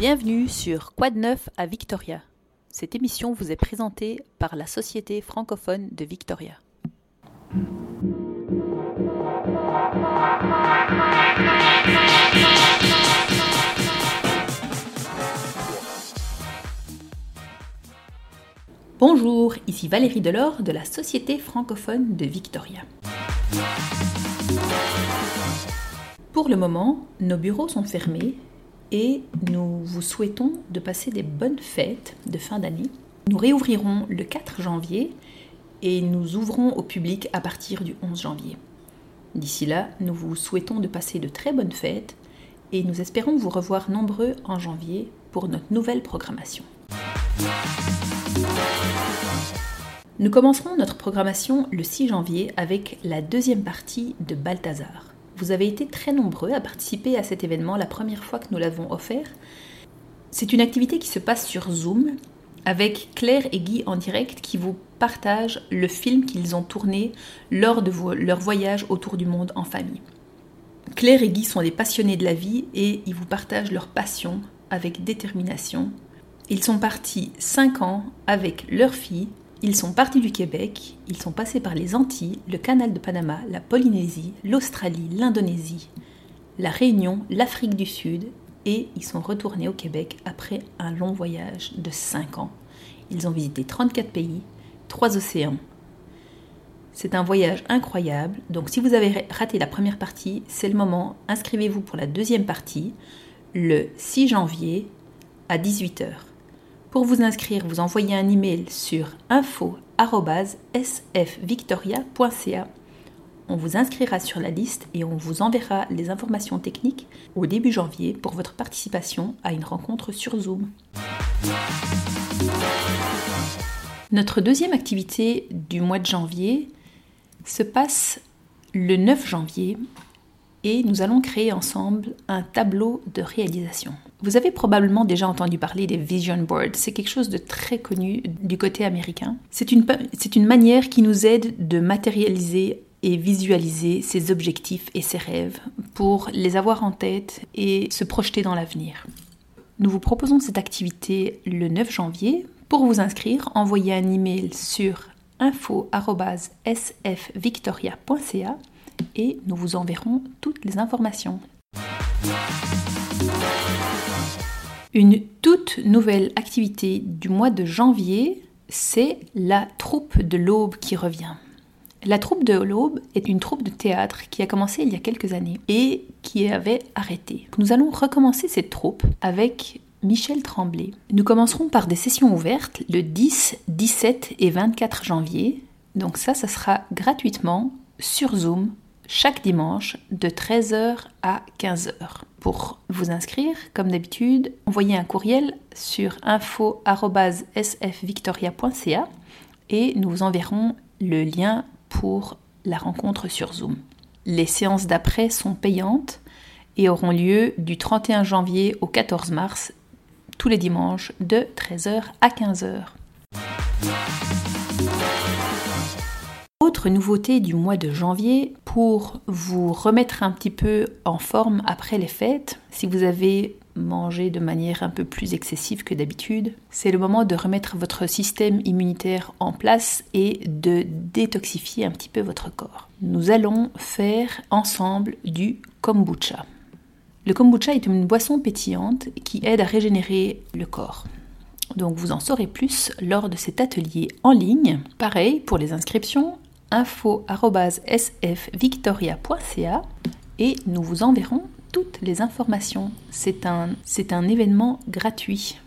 Bienvenue sur Quad Neuf à Victoria. Cette émission vous est présentée par la Société francophone de Victoria. Bonjour, ici Valérie Delors de la Société francophone de Victoria. Pour le moment, nos bureaux sont fermés et nous vous souhaitons de passer des bonnes fêtes de fin d'année. Nous réouvrirons le 4 janvier et nous ouvrons au public à partir du 11 janvier. D'ici là, nous vous souhaitons de passer de très bonnes fêtes et nous espérons vous revoir nombreux en janvier pour notre nouvelle programmation. Nous commencerons notre programmation le 6 janvier avec la deuxième partie de Balthazar. Vous avez été très nombreux à participer à cet événement la première fois que nous l'avons offert. C'est une activité qui se passe sur Zoom avec Claire et Guy en direct qui vous partagent le film qu'ils ont tourné lors de leur voyage autour du monde en famille. Claire et Guy sont des passionnés de la vie et ils vous partagent leur passion avec détermination. Ils sont partis 5 ans avec leur fille ils sont partis du Québec, ils sont passés par les Antilles, le canal de Panama, la Polynésie, l'Australie, l'Indonésie, la Réunion, l'Afrique du Sud et ils sont retournés au Québec après un long voyage de 5 ans. Ils ont visité 34 pays, 3 océans. C'est un voyage incroyable, donc si vous avez raté la première partie, c'est le moment, inscrivez-vous pour la deuxième partie, le 6 janvier à 18h. Pour vous inscrire, vous envoyez un email sur info.sfvictoria.ca. On vous inscrira sur la liste et on vous enverra les informations techniques au début janvier pour votre participation à une rencontre sur Zoom. Notre deuxième activité du mois de janvier se passe le 9 janvier et nous allons créer ensemble un tableau de réalisation. Vous avez probablement déjà entendu parler des vision boards. C'est quelque chose de très connu du côté américain. C'est une, une manière qui nous aide de matérialiser et visualiser ses objectifs et ses rêves pour les avoir en tête et se projeter dans l'avenir. Nous vous proposons cette activité le 9 janvier. Pour vous inscrire, envoyez un email sur info.sfvictoria.ca et nous vous enverrons toutes les informations. Une toute nouvelle activité du mois de janvier, c'est la troupe de l'aube qui revient. La troupe de l'aube est une troupe de théâtre qui a commencé il y a quelques années et qui avait arrêté. Nous allons recommencer cette troupe avec Michel Tremblay. Nous commencerons par des sessions ouvertes le 10, 17 et 24 janvier. Donc ça, ça sera gratuitement sur Zoom chaque dimanche de 13h à 15h. Pour vous inscrire, comme d'habitude, envoyez un courriel sur info.sfvictoria.ca et nous vous enverrons le lien pour la rencontre sur Zoom. Les séances d'après sont payantes et auront lieu du 31 janvier au 14 mars, tous les dimanches de 13h à 15h. Nouveauté du mois de janvier, pour vous remettre un petit peu en forme après les fêtes, si vous avez mangé de manière un peu plus excessive que d'habitude, c'est le moment de remettre votre système immunitaire en place et de détoxifier un petit peu votre corps. Nous allons faire ensemble du kombucha. Le kombucha est une boisson pétillante qui aide à régénérer le corps. Donc vous en saurez plus lors de cet atelier en ligne. Pareil pour les inscriptions, info.sfvictoria.ca et nous vous enverrons toutes les informations. C'est un, c'est un événement gratuit.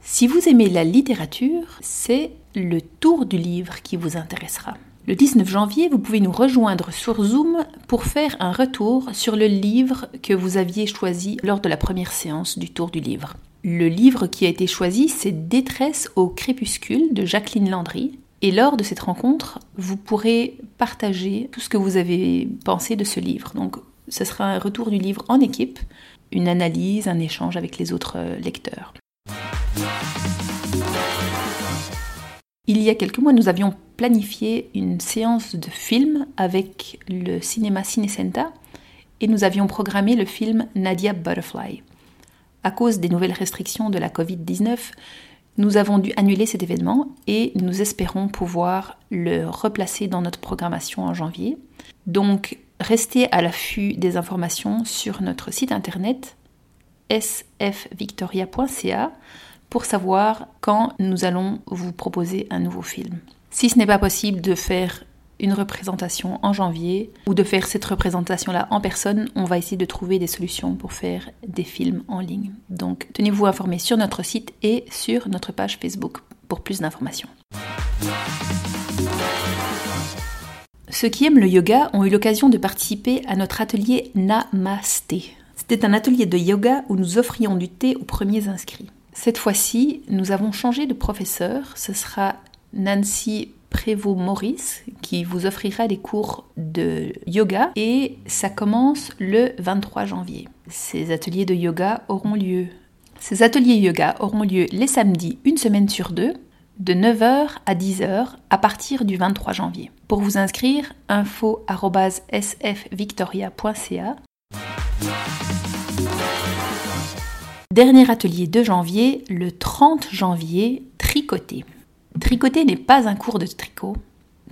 Si vous aimez la littérature, c'est le tour du livre qui vous intéressera. Le 19 janvier, vous pouvez nous rejoindre sur Zoom pour faire un retour sur le livre que vous aviez choisi lors de la première séance du tour du livre. Le livre qui a été choisi, c'est Détresse au crépuscule de Jacqueline Landry. Et lors de cette rencontre, vous pourrez partager tout ce que vous avez pensé de ce livre. Donc, ce sera un retour du livre en équipe, une analyse, un échange avec les autres euh, lecteurs. Il y a quelques mois, nous avions planifié une séance de film avec le cinéma Cinecenta et nous avions programmé le film Nadia Butterfly. À cause des nouvelles restrictions de la Covid-19, nous avons dû annuler cet événement et nous espérons pouvoir le replacer dans notre programmation en janvier. Donc, restez à l'affût des informations sur notre site internet sfvictoria.ca pour savoir quand nous allons vous proposer un nouveau film. Si ce n'est pas possible de faire une représentation en janvier ou de faire cette représentation-là en personne, on va essayer de trouver des solutions pour faire des films en ligne. Donc tenez-vous informés sur notre site et sur notre page Facebook pour plus d'informations. Ceux qui aiment le yoga ont eu l'occasion de participer à notre atelier Namasté. C'était un atelier de yoga où nous offrions du thé aux premiers inscrits. Cette fois-ci, nous avons changé de professeur. Ce sera Nancy Prévost-Maurice qui vous offrira des cours de yoga et ça commence le 23 janvier. Ces ateliers de yoga auront lieu. Ces ateliers yoga auront lieu les samedis, une semaine sur deux, de 9h à 10h à partir du 23 janvier. Pour vous inscrire, info.sfvictoria.ca. Dernier atelier de janvier, le 30 janvier, tricoter. Tricoter n'est pas un cours de tricot.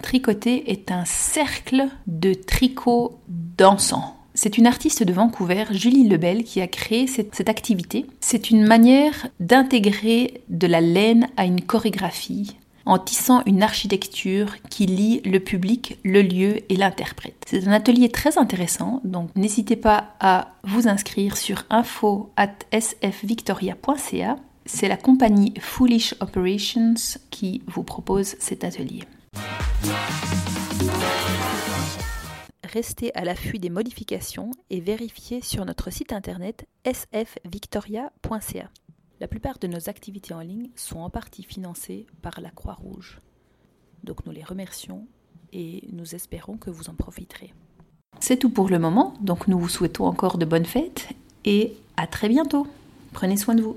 Tricoter est un cercle de tricot dansant. C'est une artiste de Vancouver, Julie Lebel, qui a créé cette, cette activité. C'est une manière d'intégrer de la laine à une chorégraphie en tissant une architecture qui lie le public, le lieu et l'interprète. C'est un atelier très intéressant, donc n'hésitez pas à vous inscrire sur info at sfvictoria.ca. C'est la compagnie Foolish Operations qui vous propose cet atelier. Restez à l'affût des modifications et vérifiez sur notre site internet sfvictoria.ca. La plupart de nos activités en ligne sont en partie financées par la Croix-Rouge. Donc nous les remercions et nous espérons que vous en profiterez. C'est tout pour le moment, donc nous vous souhaitons encore de bonnes fêtes et à très bientôt. Prenez soin de vous.